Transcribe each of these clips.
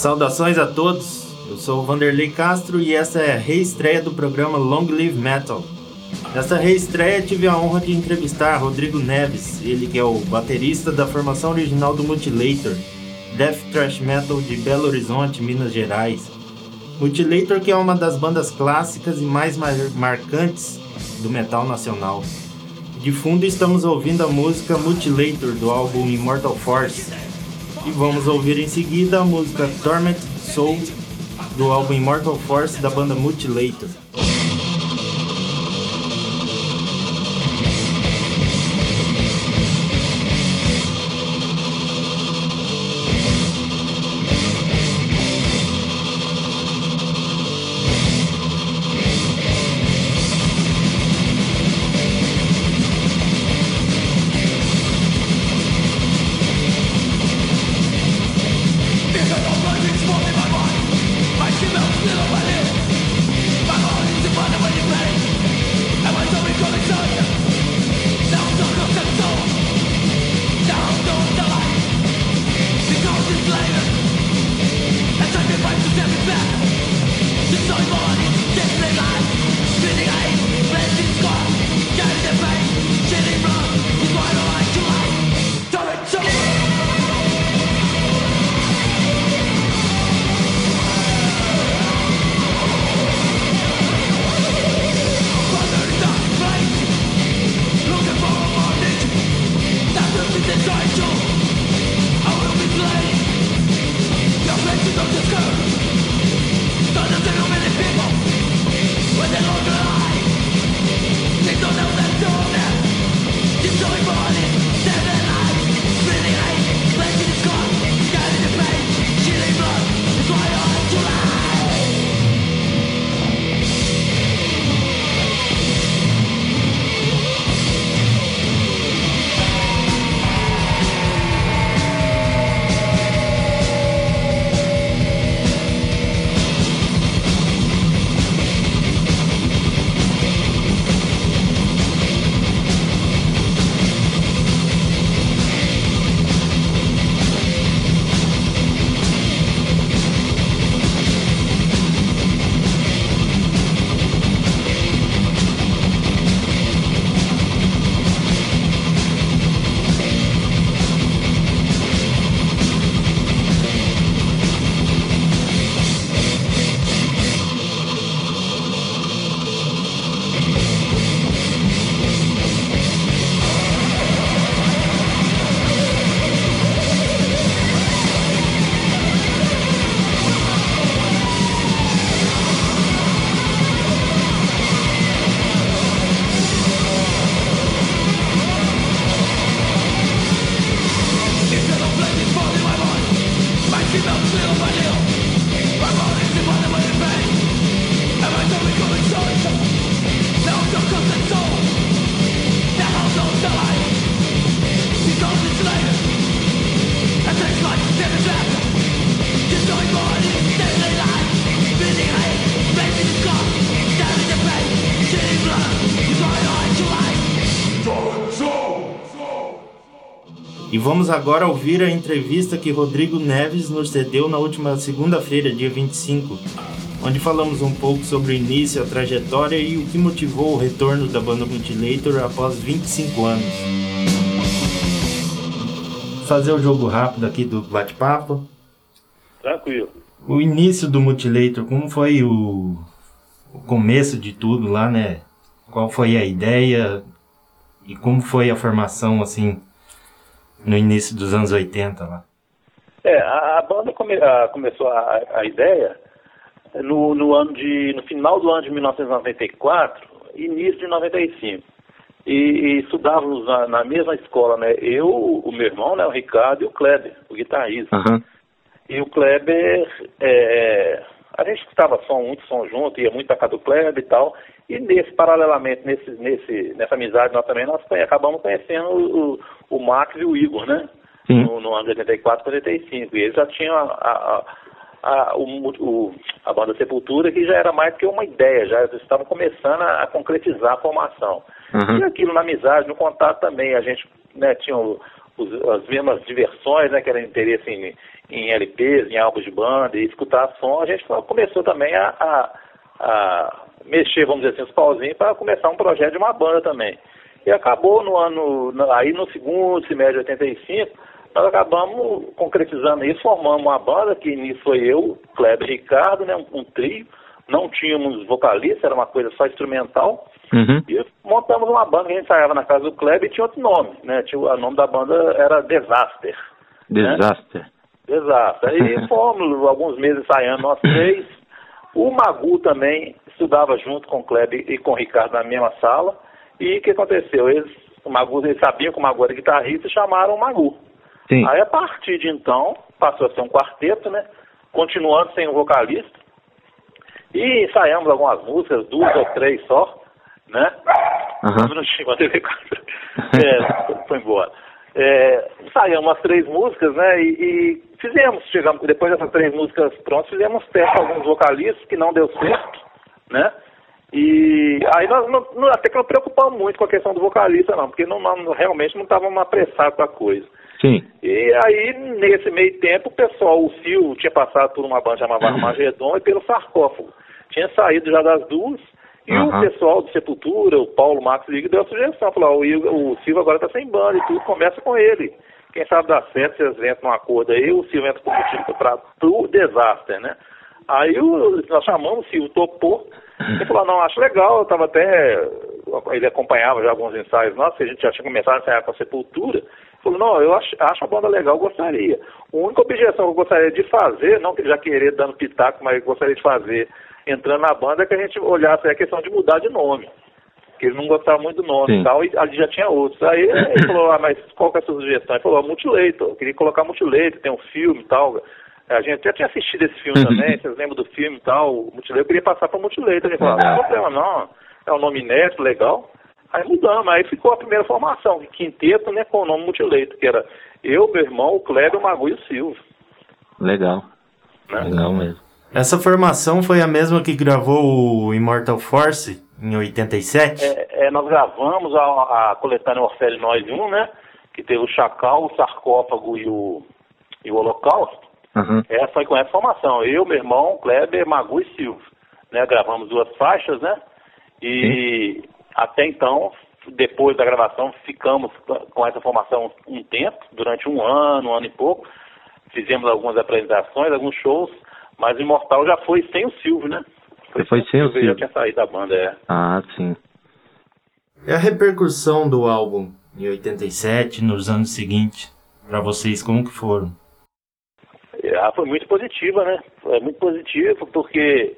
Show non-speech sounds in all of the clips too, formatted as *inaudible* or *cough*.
Saudações a todos, eu sou o Vanderlei Castro e essa é a reestreia do programa Long Live Metal. Nessa reestreia tive a honra de entrevistar Rodrigo Neves, ele que é o baterista da formação original do Mutilator, Death Thrash Metal de Belo Horizonte, Minas Gerais. Mutilator que é uma das bandas clássicas e mais mar marcantes do metal nacional. De fundo estamos ouvindo a música Mutilator do álbum Immortal Force. E vamos ouvir em seguida a música Torment Soul do álbum Immortal Force da banda Mutilator. Vamos agora ouvir a entrevista que Rodrigo Neves nos cedeu na última segunda-feira, dia 25, onde falamos um pouco sobre o início, a trajetória e o que motivou o retorno da banda Mutilator após 25 anos. Fazer o jogo rápido aqui do bate-papo. Tranquilo. O início do Mutilator, como foi o, o começo de tudo lá, né? Qual foi a ideia e como foi a formação, assim, no início dos anos 80 lá. É, a, a banda come, a, começou a, a ideia no, no, ano de, no final do ano de 1994, início de 95. E, e estudávamos na, na, mesma escola, né? Eu, o meu irmão, né, o Ricardo e o Kleber, o guitarrista. Uhum. E o Kleber, é, a gente escutava som, muito som junto, ia muito tocar do Kleber e tal. E nesse, paralelamente, nesse, nesse, nessa amizade nós também, nós acabamos conhecendo o, o, o Max e o Igor, né? No, no, ano de 84, 85. E eles já tinham a, a, a, o, o, a banda Sepultura, que já era mais que uma ideia, já estavam começando a, a concretizar a formação. Uhum. E aquilo na amizade, no contato também, a gente né, tinha o, os, as mesmas diversões, né, que era interesse em, em LPs, em álbuns de banda e escutar som, a gente começou também a, a, a mexer, vamos dizer assim, os pauzinhos para começar um projeto de uma banda também. E acabou no ano, aí no segundo semestre de 85, nós acabamos concretizando isso, formamos uma banda, que nisso foi eu, Kleber e Ricardo, né, um, um trio, não tínhamos vocalista, era uma coisa só instrumental, uhum. e montamos uma banda que a gente ensaiava na casa do Kleber e tinha outro nome, né, tinha, o nome da banda era Desaster. Desaster. Né? Exato. Aí *laughs* fomos alguns meses ensaiando nós três. O Magu também estudava junto com o Kleber e com o Ricardo na mesma sala. E o que aconteceu? Eles, o Magu, eles sabiam que o Magu era guitarrista e chamaram o Magu. Sim. Aí a partir de então, passou a ser um quarteto, né? Continuando sem um vocalista. E ensaiamos algumas músicas, duas ou três só, né? Uhum. Um minutinho, a TV é, foi embora. É, ensaiamos umas três músicas, né? E, e, fizemos, chegamos, depois dessas três músicas prontas, fizemos teste com alguns vocalistas que não deu certo, né? E aí nós não, até que não preocupamos muito com a questão do vocalista, não, porque não, não realmente não estávamos apressados com a coisa. Sim. E aí, nesse meio tempo, o pessoal, o Sil tinha passado por uma banda chamada Armagedon e pelo sarcófago. Tinha saído já das duas, e uhum. o pessoal do Sepultura, o Paulo Max Liga, deu a sugestão, falou, o, o Silva agora está sem banda e tudo, começa com ele. Quem sabe dá certo, vocês entram num acordo aí, o Silva entra como para o desastre, né? Aí nós chamamos o Silva, topou, ele falou, não, acho legal, eu estava até, ele acompanhava já alguns ensaios nossos, a gente já tinha começado a ensaiar com a Sepultura, ele falou, não, eu acho, acho a banda legal, eu gostaria. A única objeção que eu gostaria de fazer, não que já querer dando pitaco, mas gostaria de fazer entrando na banda é que a gente olhasse a questão de mudar de nome. Que ele não gostava muito do nome Sim. e tal, e ali já tinha outros. Aí ele falou, ah, mas qual que é a sua sugestão? Ele falou, ah, Mutilator, eu queria colocar Mutilator, tem um filme e tal. A gente já tinha assistido esse filme também, *laughs* vocês lembram do filme e tal, o Mutilator, eu queria passar para Mutilator. Ele falou, ah, não tem problema não, é um nome neto, legal. Aí mudamos, aí ficou a primeira formação, quinteto, né, com o nome Mutilator, que era eu, meu irmão, o Kleber, o Magu e o Silvio. Legal. Né? Legal mesmo. Essa formação foi a mesma que gravou o Immortal Force em 87? É, é nós gravamos a, a coletânea Orfélio Nós 1, né? Que teve o Chacal, o Sarcófago e o, e o Holocausto. Uhum. Essa foi com essa formação. Eu, meu irmão, Kleber, Magu e Silvio. Né? Gravamos duas faixas, né? E Sim. até então, depois da gravação, ficamos com essa formação um tempo, durante um ano, um ano e pouco. Fizemos algumas apresentações, alguns shows mas o Imortal já foi sem o Silvio, né? Foi, foi sem o Silvio. já tinha saído da banda, é. Ah, sim. E a repercussão do álbum em 87, nos anos seguintes, para vocês, como que foram? Ah, foi muito positiva, né? Foi muito positiva, porque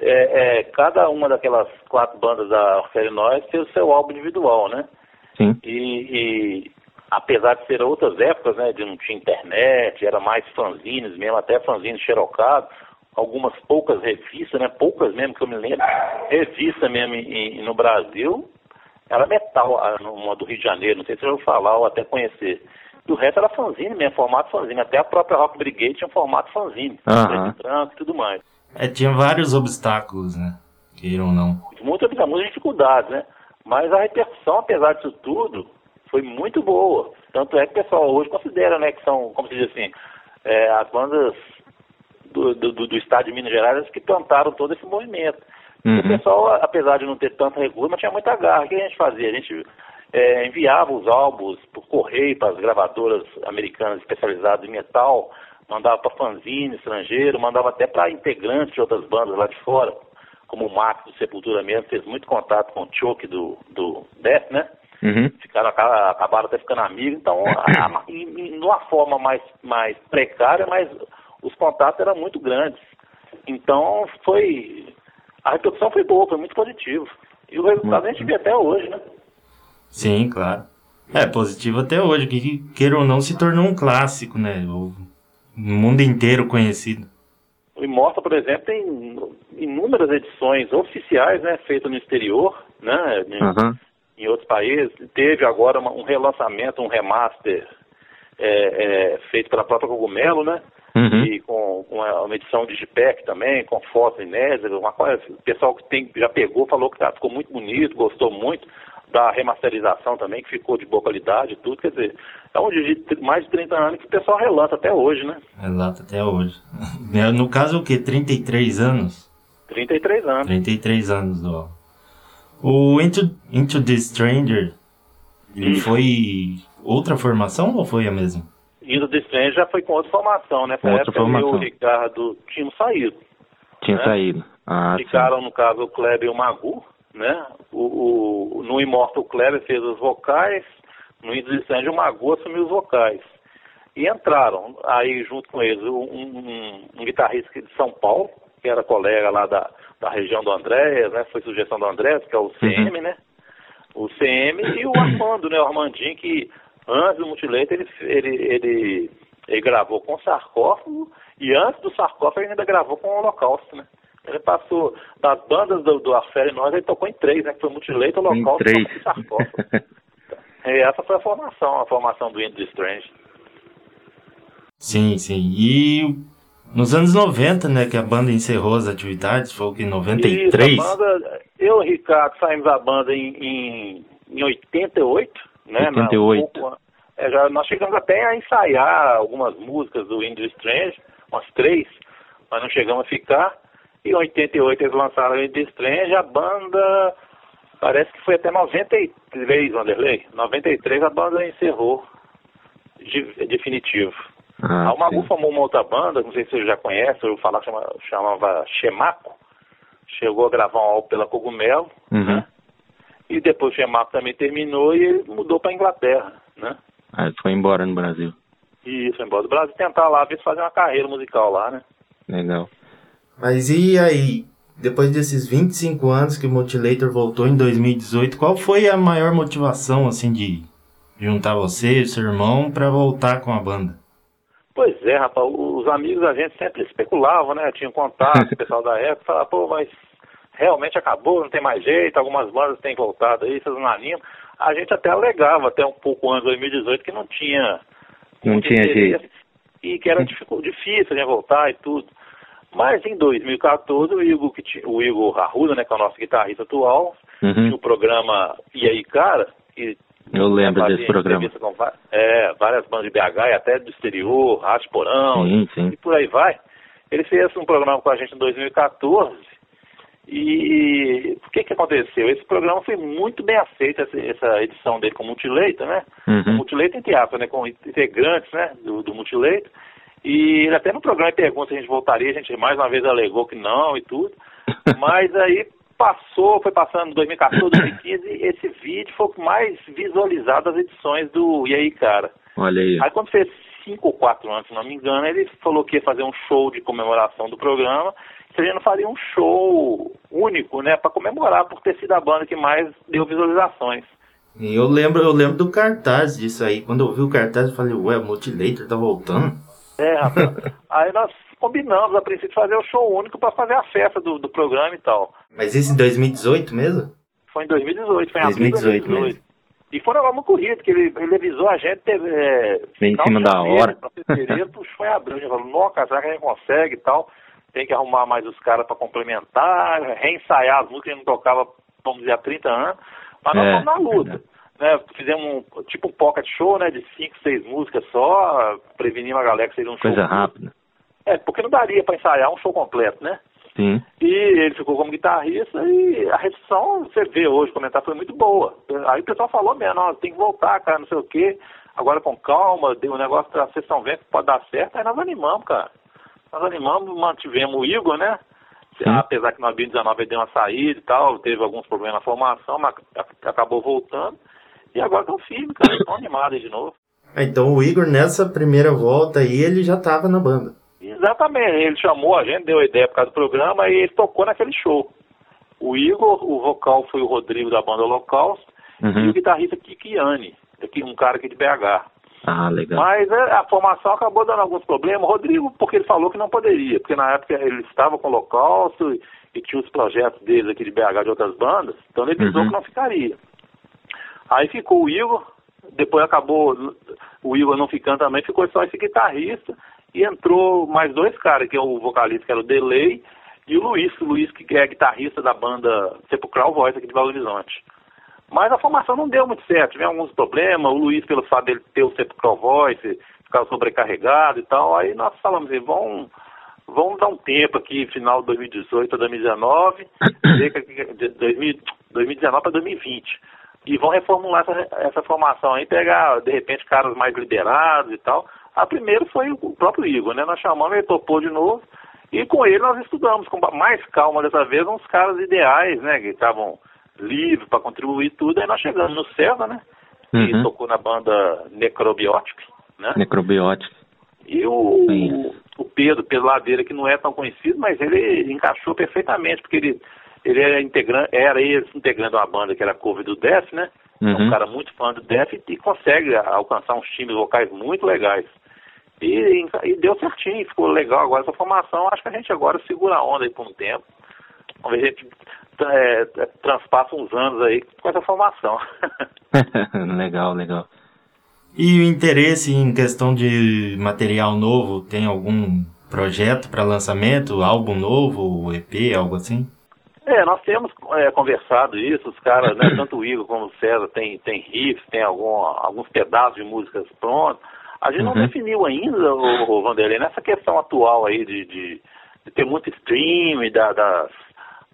é, é, cada uma daquelas quatro bandas da Orfélio Nós fez o seu álbum individual, né? Sim. E, e apesar de ser outras épocas, né, de não tinha internet, era mais fanzines mesmo, até fanzines xerocado, algumas poucas revistas, né, poucas mesmo que eu me lembro, revista mesmo em, no Brasil, era metal, uma do Rio de Janeiro, não sei se eu vou falar ou até conhecer. E o resto era fanzine mesmo, formato fanzine, até a própria Rock Brigade tinha formato fanzine, uhum. branco e tudo mais. É, tinha vários obstáculos, né, queiram ou não. Muitas, muitas dificuldades, né, mas a repercussão, apesar disso tudo, foi muito boa. Tanto é que o pessoal hoje considera, né, que são, como se diz assim, é, as bandas do, do, do, estado de Minas Gerais que plantaram todo esse movimento. Uhum. O pessoal, apesar de não ter tanto recurso, mas tinha muita garra. O que a gente fazia? A gente é, enviava os álbuns por correio para as gravadoras americanas especializadas em metal, mandava para fanzine estrangeiro, mandava até para integrantes de outras bandas lá de fora, como o Max do Sepultura mesmo, fez muito contato com o Choke do, do Death, né? Uhum. Ficaram, acabaram até ficando amigos, então, a, a, *coughs* em, uma forma mais, mais precária, mas os contatos eram muito grandes. Então, foi. A repercussão foi boa, foi muito positivo. E o resultado a gente vê até hoje, né? Sim, claro. É positivo até hoje, que queira ou não se tornou um clássico, né? O mundo inteiro conhecido. O Imortal, por exemplo, tem inúmeras edições oficiais, né, feitas no exterior, né? Uhum em outros países. Teve agora uma, um relançamento, um remaster é, é, feito pela própria Cogumelo, né? Uhum. E com, com uma edição de JPEG também, com fotos inéditas, uma coisa, o pessoal que tem, já pegou falou que tá, ficou muito bonito, gostou muito. Da remasterização também, que ficou de boa qualidade e tudo, quer dizer, é um de mais de 30 anos que o pessoal relata até hoje, né? Relata até hoje. *laughs* No caso, o quê? 33 anos? 33 anos. 33 anos do. O Into, Into the Stranger, ele foi outra formação ou foi a mesma? Into the Stranger já foi com outra formação, né? outra época formação. eu e o Ricardo tínhamos saído. Tinha né? saído. Ah, Ficaram, sim. no caso, o Kleber e o Magu, né? O, o, no Imortal Kleber fez os vocais, no Indicente o Magu assumiu os vocais. E entraram aí junto com eles um, um, um guitarrista de São Paulo, que era colega lá da, da região do Andrés, né? Foi sugestão do Andrés, que é o CM, uhum. né? O CM e o Armando, né? O Armandinho, que antes do Multileito ele, ele, ele, ele gravou com o sarcófago e antes do sarcófago ele ainda gravou com o Holocausto, né? Ele passou das bandas do, do e Nós, ele tocou em três, né? Que foi Mutileito, Holocausto e Sarcófago. *laughs* e essa foi a formação, a formação do Indie Strange. Sim, sim. E nos anos 90, né, que a banda encerrou as atividades, foi o que, 93? Isso, a banda, eu e o Ricardo saímos da banda em, em, em 88, né? 88. Na, é, já, nós chegamos até a ensaiar algumas músicas do Indie Strange, umas três, mas não chegamos a ficar. Em 88 eles lançaram o The Strange, a banda parece que foi até 93, Wanderlei. 93 a banda encerrou de, definitivo. Ah, a Magu formou uma outra banda, não sei se você já conhece, eu falar chama, chamava Chemaco. Chegou a gravar um álbum pela Cogumelo, uhum. né? E depois o Chemaco também terminou e ele mudou para Inglaterra, né? Ah, ele foi embora no Brasil. Isso, foi embora do Brasil tentar lá ver se fazer uma carreira musical lá, né? Legal. Mas e aí, depois desses 25 anos que o Motilator voltou em 2018, qual foi a maior motivação, assim, de juntar você e seu irmão para voltar com a banda? Pois é, rapaz, os amigos da gente sempre especulavam, né? Tinham contato, o pessoal da época falava, pô, mas realmente acabou, não tem mais jeito, algumas bandas têm voltado aí, vocês não animam. A gente até alegava, até um pouco antes de 2018, que não tinha... Não tinha jeito. E que era difícil, né, voltar e tudo. Mas em 2014, o Igor, o Igor Arruda, né, que é o nosso guitarrista atual, uhum. tinha o programa E aí, cara, que eu lembro desse programa. Com, é, várias bandas de BH e até do exterior, Rádio Porão, sim, sim. e por aí vai. Ele fez um programa com a gente em 2014 e o que que aconteceu? Esse programa foi muito bem aceito, essa, essa edição dele com o Multileito, né? Uhum. Multileito entre aspas, né? Com integrantes, né? Do, do Multileito. E até no programa pergunta se a gente voltaria, a gente mais uma vez alegou que não e tudo. *laughs* Mas aí passou, foi passando 2014, 2015, e esse vídeo foi o mais visualizado das edições do E aí, cara? Olha aí. Aí quando fez cinco ou quatro anos, se não me engano, ele falou que ia fazer um show de comemoração do programa. Se gente não faria um show único, né, para comemorar por ter sido a banda que mais deu visualizações. E eu lembro, eu lembro do cartaz disso aí. Quando eu vi o cartaz, eu falei, ué, o Multilator tá voltando. É, rapaz. *laughs* aí nós combinamos a princípio fazer o show único para fazer a festa do, do programa e tal. Mas esse em 2018 mesmo? Foi em 2018, foi em 2018 abril de 2018. Mesmo. E foi um negócio muito corrido, porque ele, ele avisou a gente. Teve, é, Bem em cima da hora. Fevereiro, *laughs* em abril. A gente falou, nossa, será que a gente consegue e tal? Tem que arrumar mais os caras para complementar, reensaiar as músicas que a gente não tocava, vamos dizer, há 30 anos. Mas nós é, na luta. Né, fizemos um, tipo um pocket show, né, de cinco, seis músicas só, prevenimos a galera que seria um show. Coisa rápida. É, porque não daria para ensaiar um show completo, né? Sim. E ele ficou como guitarrista e a recepção, você vê hoje, comentar, foi muito boa. Aí o pessoal falou mesmo, ó, tem que voltar, cara, não sei o quê. Agora com calma, deu um negócio pra vocês estão vendo que pode dar certo, aí nós animamos, cara. Nós animamos, mantivemos o Igor, né? Sim. Apesar que no 2019 ele deu uma saída e tal, teve alguns problemas na formação, mas acabou voltando. E agora estão firmes, cara, estão animados de novo. Ah, então o Igor, nessa primeira volta aí, ele já estava na banda. Exatamente, ele chamou a gente, deu a ideia por causa do programa e ele tocou naquele show. O Igor, o vocal foi o Rodrigo da banda Holocausto uhum. e o guitarrista Kikiane, um cara aqui de BH. Ah, legal. Mas é, a formação acabou dando alguns problemas. O Rodrigo, porque ele falou que não poderia, porque na época ele estava com o Holocausto e, e tinha os projetos deles aqui de BH de outras bandas, então ele avisou uhum. que não ficaria. Aí ficou o Igor, depois acabou o Igor não ficando também, ficou só esse guitarrista e entrou mais dois caras, que é o vocalista, que era o Delay, e o Luiz, o Luiz que é guitarrista da banda Sepulcral Voice aqui de Belo Horizonte. Mas a formação não deu muito certo, tivemos alguns problemas, o Luiz, pelo fato dele ter o pro voice, ficava sobrecarregado e tal, aí nós falamos assim, vamos, vamos dar um tempo aqui, final de 2018 a 2019, 2019 para 2020, e vão reformular essa, essa formação aí, pegar, de repente, caras mais liderados e tal. A primeiro foi o próprio Igor, né? Nós chamamos, ele topou de novo, e com ele nós estudamos com mais calma dessa vez uns caras ideais, né? Que estavam livre para contribuir tudo. Aí nós chegamos no César, né? Uhum. Que tocou na banda Necrobiótica, né? Necrobiótica. E o, o, o, Pedro, Pedro Ladeira, que não é tão conhecido, mas ele encaixou perfeitamente, porque ele, ele era integrante, era de uma banda que era cover do Def, né? Uhum. É um uhum. cara muito fã do Def e, e consegue alcançar uns times vocais muito legais. E, e, deu certinho, ficou legal agora essa formação. Acho que a gente agora segura a onda aí por um tempo. Vamos ver, a gente é, é, transpassa uns anos aí com essa formação. *laughs* legal, legal. E o interesse em questão de material novo, tem algum projeto para lançamento, álbum novo, EP, algo assim? É, nós temos é, conversado isso, os caras, né, *coughs* tanto o Igor como o César tem, tem riffs, tem algum, alguns pedaços de músicas prontos. A gente uhum. não definiu ainda, o, o Vanderlei, nessa questão atual aí de, de, de ter muito stream, da, das,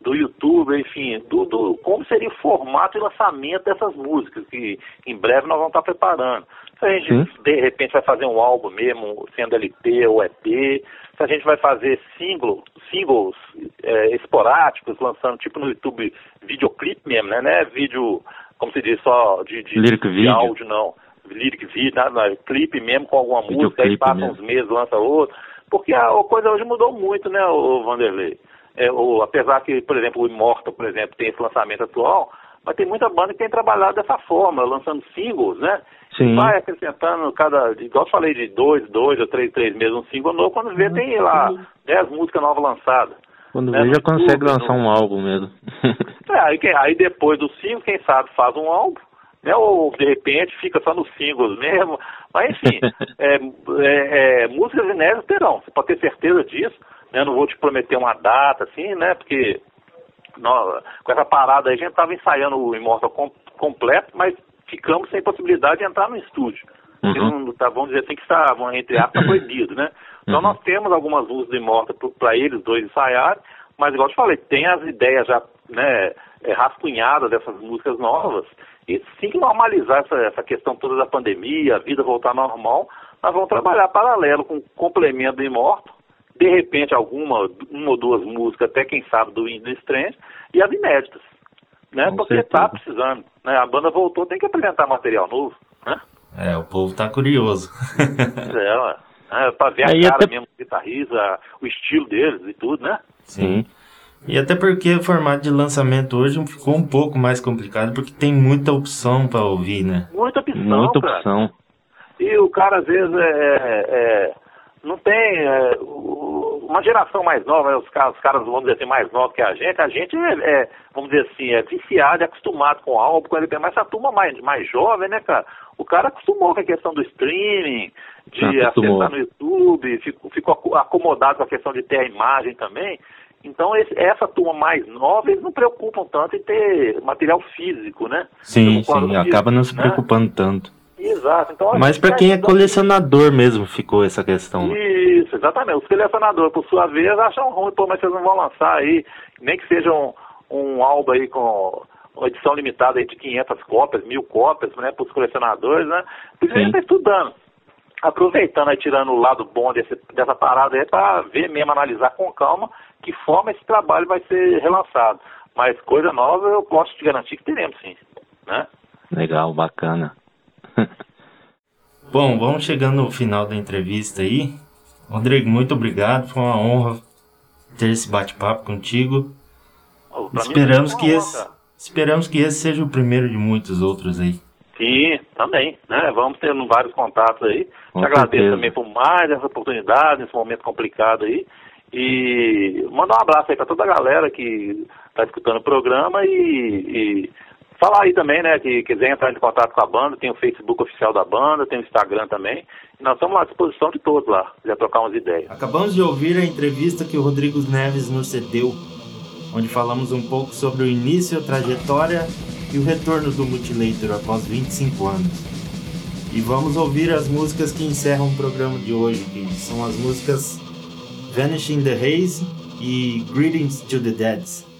do YouTube, enfim, do, do, como seria o formato e lançamento dessas músicas, que em breve nós vamos estar preparando. Se a gente, Sim. de repente, vai fazer um álbum mesmo, sendo LP ou EP, se a gente vai fazer single, singles é, esporádicos, lançando tipo no YouTube videoclipe mesmo, né? Não é vídeo, como se diz, só de, de, de áudio, não. Lyric vídeo, nada, clipe mesmo com alguma música, aí passa mesmo. uns meses, lança outro. Porque a, a coisa hoje mudou muito, né, o Vanderlei? É, ou, apesar que, por exemplo, o Immortal, por exemplo, tem esse lançamento atual, mas tem muita banda que tem trabalhado dessa forma, lançando singles, né? Sim. Vai acrescentando cada, igual eu falei, de dois, dois ou três, três meses um single novo, quando vê tem lá dez músicas novas lançadas. Quando né? vê já consegue lançar um álbum mesmo. *laughs* é, aí, aí depois do single, quem sabe faz um álbum, né? Ou de repente fica só nos singles mesmo. Mas enfim, *laughs* é, é, é, músicas inéditas terão, você pode ter certeza disso. Eu não vou te prometer uma data, assim, né? Porque nós, com essa parada aí a gente estava ensaiando o Immortal com, completo, mas ficamos sem possibilidade de entrar no estúdio. Uhum. Tá, vamos dizer assim que está, entre aspas, *clears throat* proibido, né? Então uhum. nós temos algumas luzes do Immortal para eles dois ensaiarem, mas igual eu te falei, tem as ideias já né, é, rascunhadas dessas músicas novas, e sim que normalizar essa, essa questão toda da pandemia, a vida voltar normal, nós vamos trabalhar paralelo com o complemento do Immortal, de repente alguma, uma ou duas músicas, até quem sabe do Indie Strange, e as inéditas, né? Com Porque está precisando, né? A banda voltou, tem que apresentar material novo, né? É, o povo tá curioso. *laughs* é, é pra ver a Aí cara até... mesmo do guitarrista, o estilo deles e tudo, né? Sim. E até porque o formato de lançamento hoje ficou um pouco mais complicado, porque tem muita opção para ouvir, né? Muita opção, Muita opção. E o cara, às vezes, é, é não tem é, uma geração mais nova, os caras, os caras, vamos dizer assim, mais novos que a gente, a gente é, é vamos dizer assim, é viciado, é acostumado com álbum, com LP, mas essa turma mais, mais jovem, né, cara? O cara acostumou com a questão do streaming, de acessar no YouTube, ficou, ficou acomodado com a questão de ter a imagem também. Então, esse, essa turma mais nova, eles não preocupam tanto em ter material físico, né? Sim, sim, acaba não se né? preocupando tanto. Exato. Então, Mas para quem é colecionador mesmo ficou essa questão. Isso, exatamente. Os colecionadores, por sua vez, acham ruim, pô, mas vocês não vão lançar aí, nem que seja um, um álbum aí com uma edição limitada aí de 500 cópias, mil cópias, né, para os colecionadores, né? Por isso a gente está estudando. Aproveitando aí, tirando o lado bom desse, dessa parada aí, para ver mesmo, analisar com calma que forma esse trabalho vai ser relançado. Mas coisa nova eu posso te garantir que teremos sim, né? Legal, bacana. *laughs* Bom, vamos chegando no final da entrevista aí. Rodrigo, muito obrigado. Foi uma honra ter esse bate-papo contigo. Oh, esperamos que esse, esperamos que esse seja o primeiro de muitos outros aí. Sim, também, né? Vamos tendo vários contatos aí. Com Te agradeço certeza. também por mais essa oportunidade, nesse momento complicado aí. E mandar um abraço aí para toda a galera que está escutando o programa e, e Falar aí também, né, que quiser entrar em contato com a banda, tem o Facebook oficial da banda, tem o Instagram também. Nós estamos à disposição de todos lá, quiser trocar umas ideias. Acabamos de ouvir a entrevista que o Rodrigo Neves nos cedeu, onde falamos um pouco sobre o início, a trajetória e o retorno do Mutilator após 25 anos. E vamos ouvir as músicas que encerram o programa de hoje, que são as músicas Vanishing the Haze e Greetings to the Dead.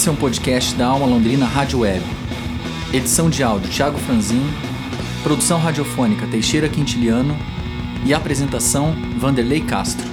Esse é um podcast da Alma Londrina Rádio Web. Edição de áudio Thiago Franzin, produção radiofônica Teixeira Quintiliano e apresentação Vanderlei Castro.